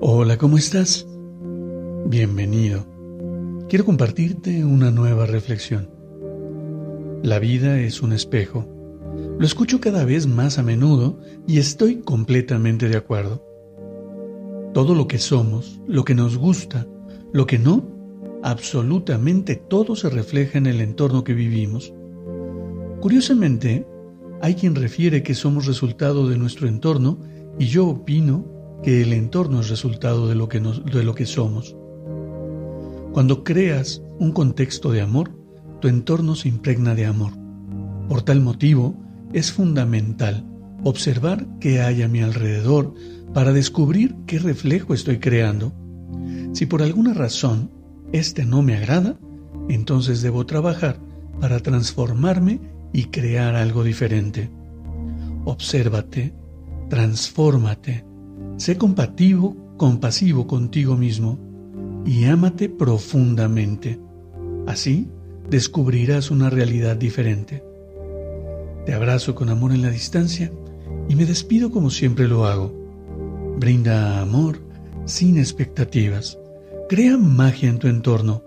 Hola, ¿cómo estás? Bienvenido. Quiero compartirte una nueva reflexión. La vida es un espejo. Lo escucho cada vez más a menudo y estoy completamente de acuerdo. Todo lo que somos, lo que nos gusta, lo que no, absolutamente todo se refleja en el entorno que vivimos. Curiosamente, hay quien refiere que somos resultado de nuestro entorno y yo opino que el entorno es resultado de lo que, de lo que somos. Cuando creas un contexto de amor, tu entorno se impregna de amor. Por tal motivo, es fundamental observar qué hay a mi alrededor para descubrir qué reflejo estoy creando. Si por alguna razón este no me agrada, entonces debo trabajar para transformarme y crear algo diferente. Obsérvate, transfórmate, Sé compasivo, compasivo contigo mismo y ámate profundamente. Así descubrirás una realidad diferente. Te abrazo con amor en la distancia y me despido como siempre lo hago. Brinda amor sin expectativas. Crea magia en tu entorno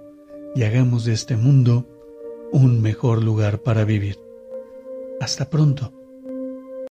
y hagamos de este mundo un mejor lugar para vivir. Hasta pronto.